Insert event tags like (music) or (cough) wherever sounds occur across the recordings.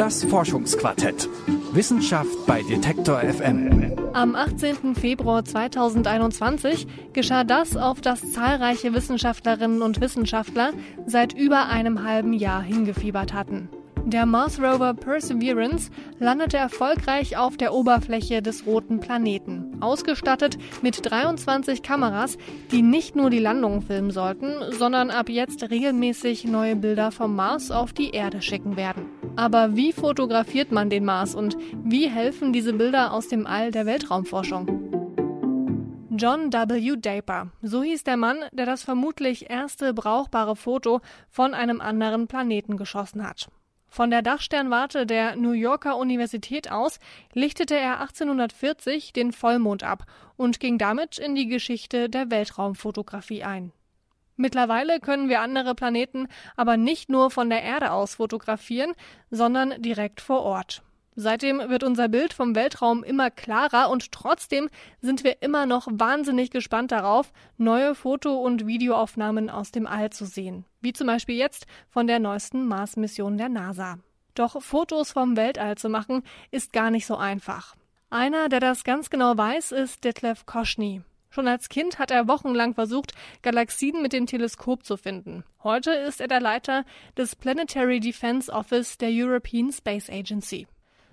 Das Forschungsquartett. Wissenschaft bei Detektor FM. Am 18. Februar 2021 geschah das, auf das zahlreiche Wissenschaftlerinnen und Wissenschaftler seit über einem halben Jahr hingefiebert hatten. Der Mars Rover Perseverance landete erfolgreich auf der Oberfläche des roten Planeten, ausgestattet mit 23 Kameras, die nicht nur die Landung filmen sollten, sondern ab jetzt regelmäßig neue Bilder vom Mars auf die Erde schicken werden. Aber wie fotografiert man den Mars und wie helfen diese Bilder aus dem All der Weltraumforschung? John W. Draper, so hieß der Mann, der das vermutlich erste brauchbare Foto von einem anderen Planeten geschossen hat. Von der Dachsternwarte der New Yorker Universität aus lichtete er 1840 den Vollmond ab und ging damit in die Geschichte der Weltraumfotografie ein. Mittlerweile können wir andere Planeten aber nicht nur von der Erde aus fotografieren, sondern direkt vor Ort. Seitdem wird unser Bild vom Weltraum immer klarer und trotzdem sind wir immer noch wahnsinnig gespannt darauf, neue Foto- und Videoaufnahmen aus dem All zu sehen. Wie zum Beispiel jetzt von der neuesten Mars-Mission der NASA. Doch Fotos vom Weltall zu machen, ist gar nicht so einfach. Einer, der das ganz genau weiß, ist Detlef Koschny. Schon als Kind hat er wochenlang versucht, Galaxien mit dem Teleskop zu finden. Heute ist er der Leiter des Planetary Defense Office der European Space Agency.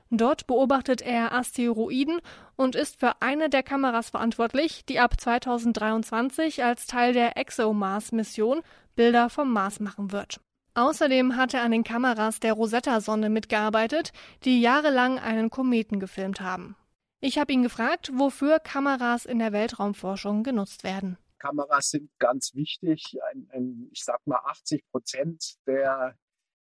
Dort beobachtet er Asteroiden und ist für eine der Kameras verantwortlich, die ab 2023 als Teil der ExoMars-Mission Bilder vom Mars machen wird. Außerdem hat er an den Kameras der Rosetta-Sonde mitgearbeitet, die jahrelang einen Kometen gefilmt haben. Ich habe ihn gefragt, wofür Kameras in der Weltraumforschung genutzt werden. Kameras sind ganz wichtig. Ein, ein, ich sag mal 80 Prozent der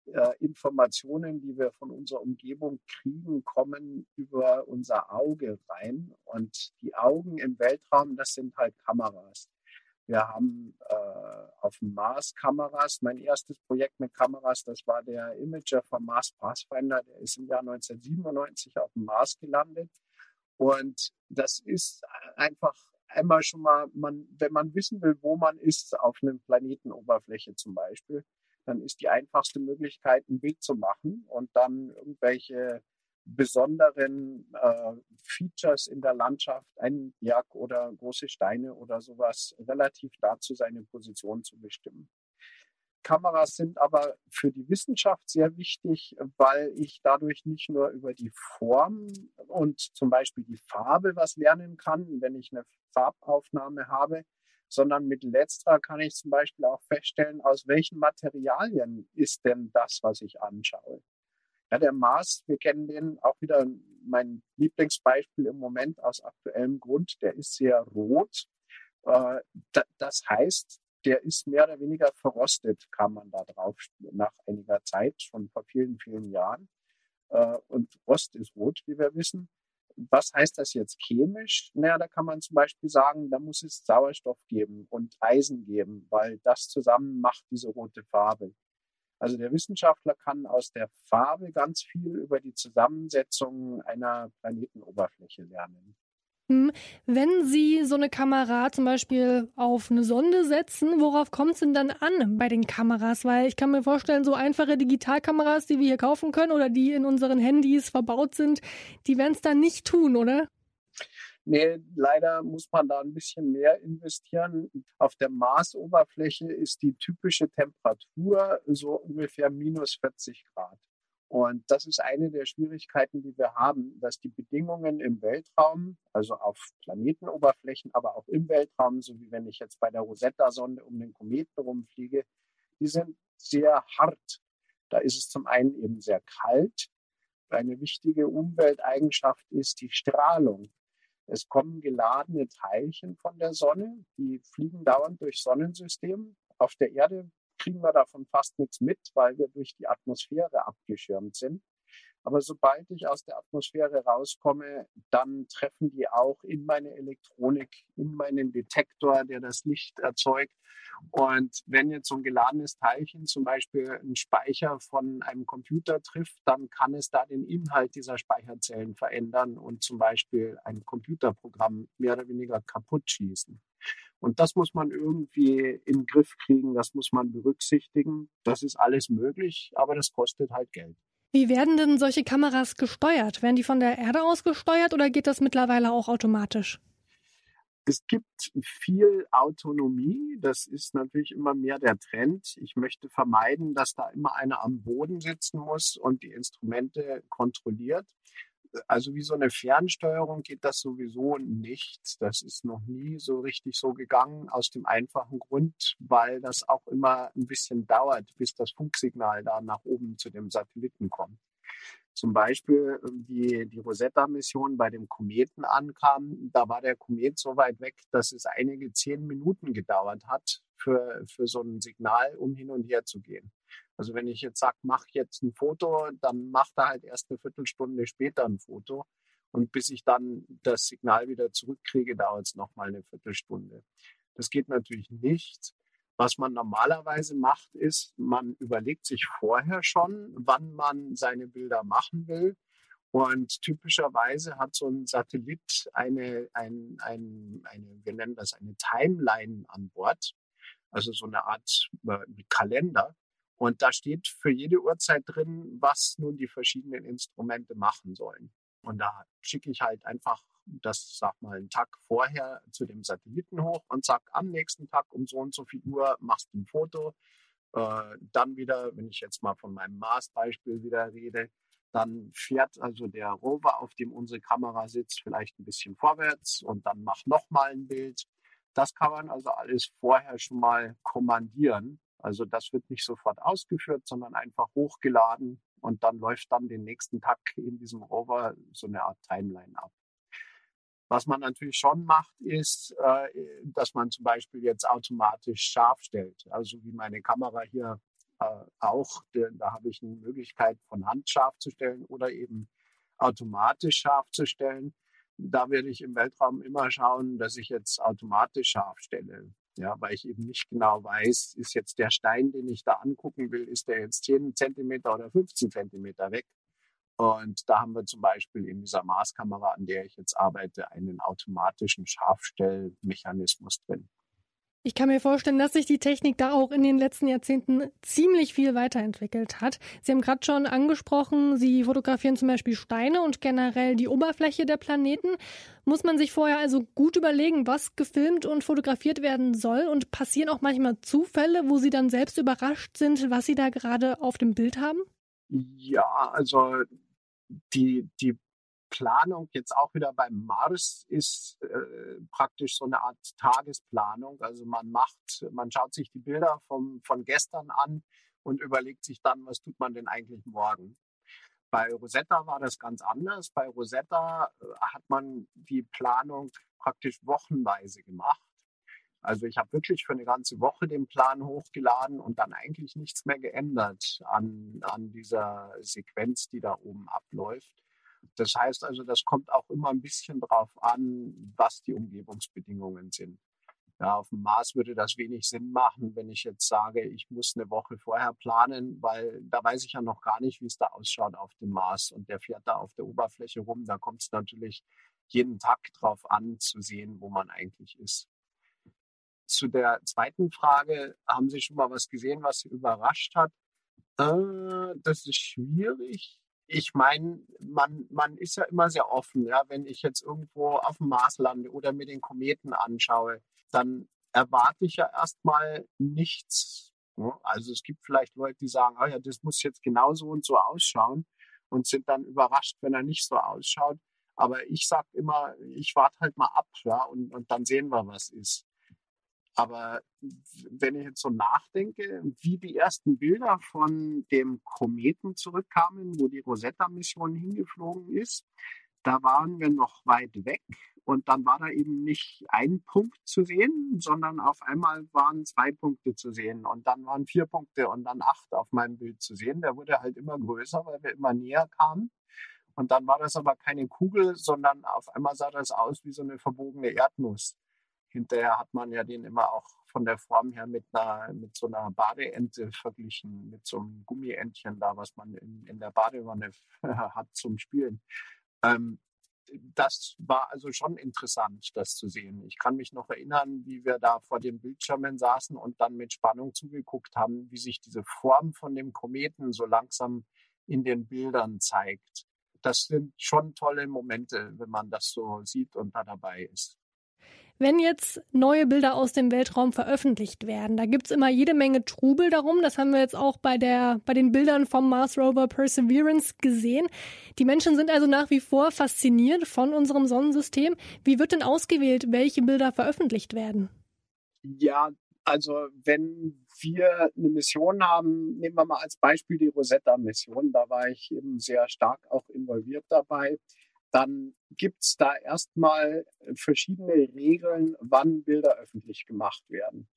äh, Informationen, die wir von unserer Umgebung kriegen, kommen über unser Auge rein. Und die Augen im Weltraum, das sind halt Kameras. Wir haben äh, auf dem Mars Kameras. Mein erstes Projekt mit Kameras, das war der Imager vom Mars Pathfinder. Der ist im Jahr 1997 auf dem Mars gelandet. Und das ist einfach einmal schon mal, man, wenn man wissen will, wo man ist auf einer Planetenoberfläche zum Beispiel, dann ist die einfachste Möglichkeit, ein Bild zu machen und dann irgendwelche besonderen äh, Features in der Landschaft, einen Berg oder große Steine oder sowas, relativ dazu seine Position zu bestimmen. Kameras sind aber für die Wissenschaft sehr wichtig, weil ich dadurch nicht nur über die Form und zum Beispiel die Farbe was lernen kann, wenn ich eine Farbaufnahme habe, sondern mit letzterer kann ich zum Beispiel auch feststellen, aus welchen Materialien ist denn das, was ich anschaue. Ja, der Mars, wir kennen den auch wieder mein Lieblingsbeispiel im Moment aus aktuellem Grund, der ist sehr rot. Äh, das heißt, der ist mehr oder weniger verrostet, kam man da drauf nach einiger Zeit, schon vor vielen, vielen Jahren. Äh, und Rost ist rot, wie wir wissen. Was heißt das jetzt chemisch? Naja, da kann man zum Beispiel sagen, da muss es Sauerstoff geben und Eisen geben, weil das zusammen macht diese rote Farbe. Also der Wissenschaftler kann aus der Farbe ganz viel über die Zusammensetzung einer Planetenoberfläche lernen. Wenn Sie so eine Kamera zum Beispiel auf eine Sonde setzen, worauf kommt es denn dann an bei den Kameras? Weil ich kann mir vorstellen, so einfache Digitalkameras, die wir hier kaufen können oder die in unseren Handys verbaut sind, die werden es dann nicht tun, oder? Nee, leider muss man da ein bisschen mehr investieren. Auf der Marsoberfläche ist die typische Temperatur so ungefähr minus 40 Grad. Und das ist eine der Schwierigkeiten, die wir haben, dass die Bedingungen im Weltraum, also auf Planetenoberflächen, aber auch im Weltraum, so wie wenn ich jetzt bei der Rosetta-Sonde um den Kometen rumfliege, die sind sehr hart. Da ist es zum einen eben sehr kalt. Eine wichtige Umwelteigenschaft ist die Strahlung. Es kommen geladene Teilchen von der Sonne, die fliegen dauernd durch Sonnensystem. Auf der Erde kriegen wir davon fast nichts mit, weil wir durch die Atmosphäre abgeschirmt sind. Aber sobald ich aus der Atmosphäre rauskomme, dann treffen die auch in meine Elektronik, in meinen Detektor, der das Licht erzeugt. Und wenn jetzt so ein geladenes Teilchen zum Beispiel einen Speicher von einem Computer trifft, dann kann es da den Inhalt dieser Speicherzellen verändern und zum Beispiel ein Computerprogramm mehr oder weniger kaputt schießen. Und das muss man irgendwie in den Griff kriegen, das muss man berücksichtigen. Das ist alles möglich, aber das kostet halt Geld. Wie werden denn solche Kameras gesteuert? Werden die von der Erde aus gesteuert oder geht das mittlerweile auch automatisch? Es gibt viel Autonomie. Das ist natürlich immer mehr der Trend. Ich möchte vermeiden, dass da immer einer am Boden sitzen muss und die Instrumente kontrolliert. Also wie so eine Fernsteuerung geht das sowieso nicht. Das ist noch nie so richtig so gegangen, aus dem einfachen Grund, weil das auch immer ein bisschen dauert, bis das Funksignal da nach oben zu dem Satelliten kommt. Zum Beispiel ähm, die, die Rosetta-Mission bei dem Kometen ankam, da war der Komet so weit weg, dass es einige zehn Minuten gedauert hat für, für so ein Signal, um hin und her zu gehen. Also wenn ich jetzt sage, mach jetzt ein Foto, dann macht er halt erst eine Viertelstunde später ein Foto. Und bis ich dann das Signal wieder zurückkriege, dauert es nochmal eine Viertelstunde. Das geht natürlich nicht. Was man normalerweise macht, ist, man überlegt sich vorher schon, wann man seine Bilder machen will. Und typischerweise hat so ein Satellit eine, ein, ein, eine, wir nennen das eine Timeline an Bord, also so eine Art äh, Kalender. Und da steht für jede Uhrzeit drin, was nun die verschiedenen Instrumente machen sollen. Und da schicke ich halt einfach das, sag mal, einen Tag vorher zu dem Satelliten hoch und sag am nächsten Tag um so und so viel Uhr machst du ein Foto. Äh, dann wieder, wenn ich jetzt mal von meinem Mars-Beispiel wieder rede, dann fährt also der Rover, auf dem unsere Kamera sitzt, vielleicht ein bisschen vorwärts und dann macht nochmal ein Bild. Das kann man also alles vorher schon mal kommandieren. Also das wird nicht sofort ausgeführt, sondern einfach hochgeladen und dann läuft dann den nächsten Tag in diesem Rover so eine Art Timeline ab. Was man natürlich schon macht, ist, äh, dass man zum Beispiel jetzt automatisch scharf stellt. Also wie meine Kamera hier äh, auch, da habe ich eine Möglichkeit von Hand scharf zu stellen oder eben automatisch scharf zu stellen. Da werde ich im Weltraum immer schauen, dass ich jetzt automatisch scharf stelle. Ja, weil ich eben nicht genau weiß, ist jetzt der Stein, den ich da angucken will, ist der jetzt 10 Zentimeter oder 15 Zentimeter weg? Und da haben wir zum Beispiel in dieser Maßkamera, an der ich jetzt arbeite, einen automatischen Scharfstellmechanismus drin. Ich kann mir vorstellen, dass sich die Technik da auch in den letzten Jahrzehnten ziemlich viel weiterentwickelt hat. Sie haben gerade schon angesprochen, Sie fotografieren zum Beispiel Steine und generell die Oberfläche der Planeten. Muss man sich vorher also gut überlegen, was gefilmt und fotografiert werden soll? Und passieren auch manchmal Zufälle, wo Sie dann selbst überrascht sind, was Sie da gerade auf dem Bild haben? Ja, also die, die Planung jetzt auch wieder beim Mars ist äh, praktisch so eine Art Tagesplanung. Also man macht, man schaut sich die Bilder vom, von gestern an und überlegt sich dann, was tut man denn eigentlich morgen. Bei Rosetta war das ganz anders. Bei Rosetta äh, hat man die Planung praktisch wochenweise gemacht. Also ich habe wirklich für eine ganze Woche den Plan hochgeladen und dann eigentlich nichts mehr geändert an, an dieser Sequenz, die da oben abläuft. Das heißt also, das kommt auch immer ein bisschen drauf an, was die Umgebungsbedingungen sind. Ja, auf dem Mars würde das wenig Sinn machen, wenn ich jetzt sage, ich muss eine Woche vorher planen, weil da weiß ich ja noch gar nicht, wie es da ausschaut auf dem Mars. Und der fährt da auf der Oberfläche rum. Da kommt es natürlich jeden Tag drauf an, zu sehen, wo man eigentlich ist. Zu der zweiten Frage, haben Sie schon mal was gesehen, was Sie überrascht hat? Äh, das ist schwierig ich meine, man, man ist ja immer sehr offen. Ja? Wenn ich jetzt irgendwo auf dem Mars lande oder mir den Kometen anschaue, dann erwarte ich ja erstmal nichts. Ne? Also es gibt vielleicht Leute, die sagen, oh ja, das muss jetzt genauso und so ausschauen und sind dann überrascht, wenn er nicht so ausschaut. Aber ich sage immer, ich warte halt mal ab ja, und, und dann sehen wir, was ist. Aber wenn ich jetzt so nachdenke, wie die ersten Bilder von dem Kometen zurückkamen, wo die Rosetta-Mission hingeflogen ist, da waren wir noch weit weg und dann war da eben nicht ein Punkt zu sehen, sondern auf einmal waren zwei Punkte zu sehen und dann waren vier Punkte und dann acht auf meinem Bild zu sehen. Der wurde halt immer größer, weil wir immer näher kamen. Und dann war das aber keine Kugel, sondern auf einmal sah das aus wie so eine verbogene Erdnuss hinterher hat man ja den immer auch von der Form her mit einer, mit so einer Badeente verglichen, mit so einem Gummientchen da, was man in, in der Badewanne (laughs) hat zum Spielen. Ähm, das war also schon interessant, das zu sehen. Ich kann mich noch erinnern, wie wir da vor den Bildschirmen saßen und dann mit Spannung zugeguckt haben, wie sich diese Form von dem Kometen so langsam in den Bildern zeigt. Das sind schon tolle Momente, wenn man das so sieht und da dabei ist. Wenn jetzt neue Bilder aus dem Weltraum veröffentlicht werden, da gibt's immer jede Menge Trubel darum. Das haben wir jetzt auch bei, der, bei den Bildern vom Mars Rover Perseverance gesehen. Die Menschen sind also nach wie vor fasziniert von unserem Sonnensystem. Wie wird denn ausgewählt, welche Bilder veröffentlicht werden? Ja, also wenn wir eine Mission haben, nehmen wir mal als Beispiel die Rosetta-Mission, da war ich eben sehr stark auch involviert dabei dann gibt's da erstmal verschiedene Regeln, wann Bilder öffentlich gemacht werden.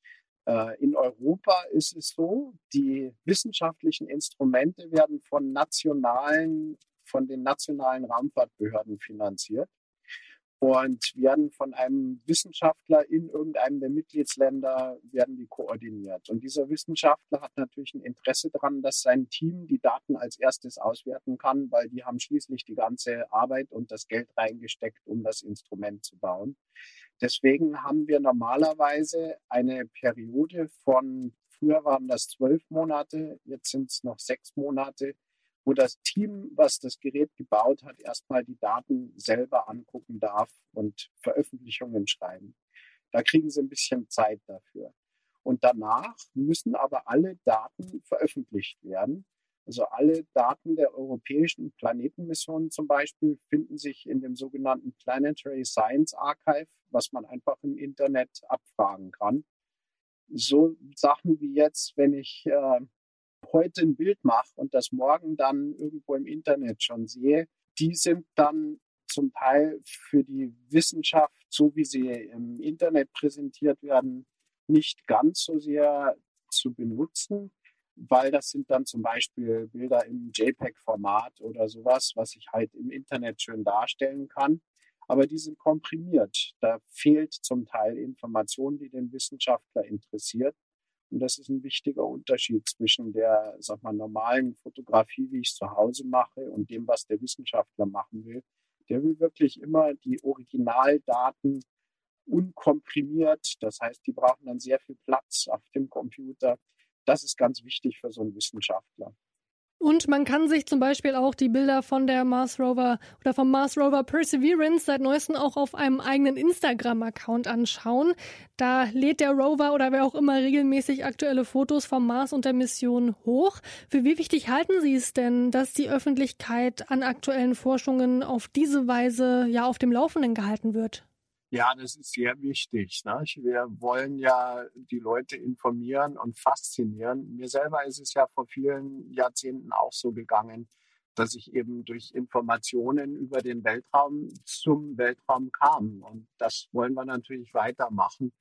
Äh, in Europa ist es so, die wissenschaftlichen Instrumente werden von nationalen, von den nationalen Raumfahrtbehörden finanziert und werden von einem Wissenschaftler in irgendeinem der Mitgliedsländer werden die koordiniert. Und dieser Wissenschaftler hat natürlich ein Interesse daran, dass sein Team die Daten als erstes auswerten kann, weil die haben schließlich die ganze Arbeit und das Geld reingesteckt, um das Instrument zu bauen. Deswegen haben wir normalerweise eine Periode von, früher waren das zwölf Monate, jetzt sind es noch sechs Monate, wo das Team, was das Gerät gebaut hat, erstmal die Daten selber angucken darf und Veröffentlichungen schreiben. Da kriegen sie ein bisschen Zeit dafür. Und danach müssen aber alle Daten veröffentlicht werden. Also alle Daten der europäischen Planetenmissionen zum Beispiel finden sich in dem sogenannten Planetary Science Archive, was man einfach im Internet abfragen kann. So Sachen wie jetzt, wenn ich äh, heute ein Bild mache und das morgen dann irgendwo im Internet schon sehe, die sind dann zum Teil für die Wissenschaft, so wie sie im Internet präsentiert werden, nicht ganz so sehr zu benutzen, weil das sind dann zum Beispiel Bilder im JPEG-Format oder sowas, was ich halt im Internet schön darstellen kann. Aber die sind komprimiert. Da fehlt zum Teil Information, die den Wissenschaftler interessiert. Und das ist ein wichtiger Unterschied zwischen der, sag mal, normalen Fotografie, wie ich es zu Hause mache, und dem, was der Wissenschaftler machen will. Der will wirklich immer die Originaldaten unkomprimiert. Das heißt, die brauchen dann sehr viel Platz auf dem Computer. Das ist ganz wichtig für so einen Wissenschaftler. Und man kann sich zum Beispiel auch die Bilder von der Mars Rover oder vom Mars Rover Perseverance seit neuestem auch auf einem eigenen Instagram-Account anschauen. Da lädt der Rover oder wer auch immer regelmäßig aktuelle Fotos vom Mars und der Mission hoch. Für wie wichtig halten Sie es denn, dass die Öffentlichkeit an aktuellen Forschungen auf diese Weise ja auf dem Laufenden gehalten wird? Ja, das ist sehr wichtig. Ne? Wir wollen ja die Leute informieren und faszinieren. Mir selber ist es ja vor vielen Jahrzehnten auch so gegangen, dass ich eben durch Informationen über den Weltraum zum Weltraum kam. Und das wollen wir natürlich weitermachen.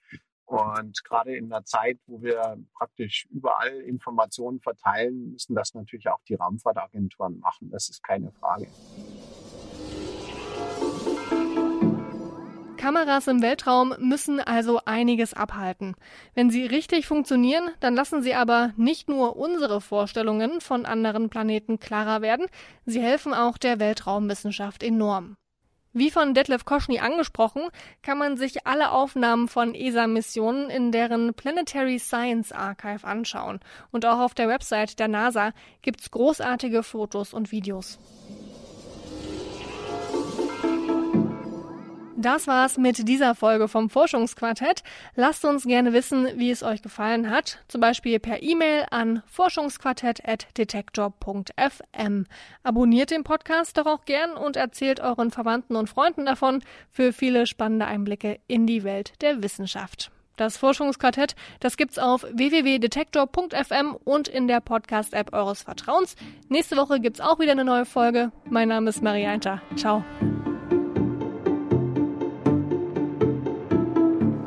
Und gerade in einer Zeit, wo wir praktisch überall Informationen verteilen, müssen das natürlich auch die Raumfahrtagenturen machen. Das ist keine Frage. Kameras im Weltraum müssen also einiges abhalten. Wenn sie richtig funktionieren, dann lassen sie aber nicht nur unsere Vorstellungen von anderen Planeten klarer werden, sie helfen auch der Weltraumwissenschaft enorm. Wie von Detlef Koschny angesprochen, kann man sich alle Aufnahmen von ESA-Missionen in deren Planetary Science Archive anschauen. Und auch auf der Website der NASA gibt's großartige Fotos und Videos. Das war's mit dieser Folge vom Forschungsquartett. Lasst uns gerne wissen, wie es euch gefallen hat. Zum Beispiel per E-Mail an forschungsquartett.detektor.fm. Abonniert den Podcast doch auch gern und erzählt euren Verwandten und Freunden davon für viele spannende Einblicke in die Welt der Wissenschaft. Das Forschungsquartett, das gibt's auf www.detektor.fm und in der Podcast-App eures Vertrauens. Nächste Woche gibt's auch wieder eine neue Folge. Mein Name ist Maria Einter. Ciao.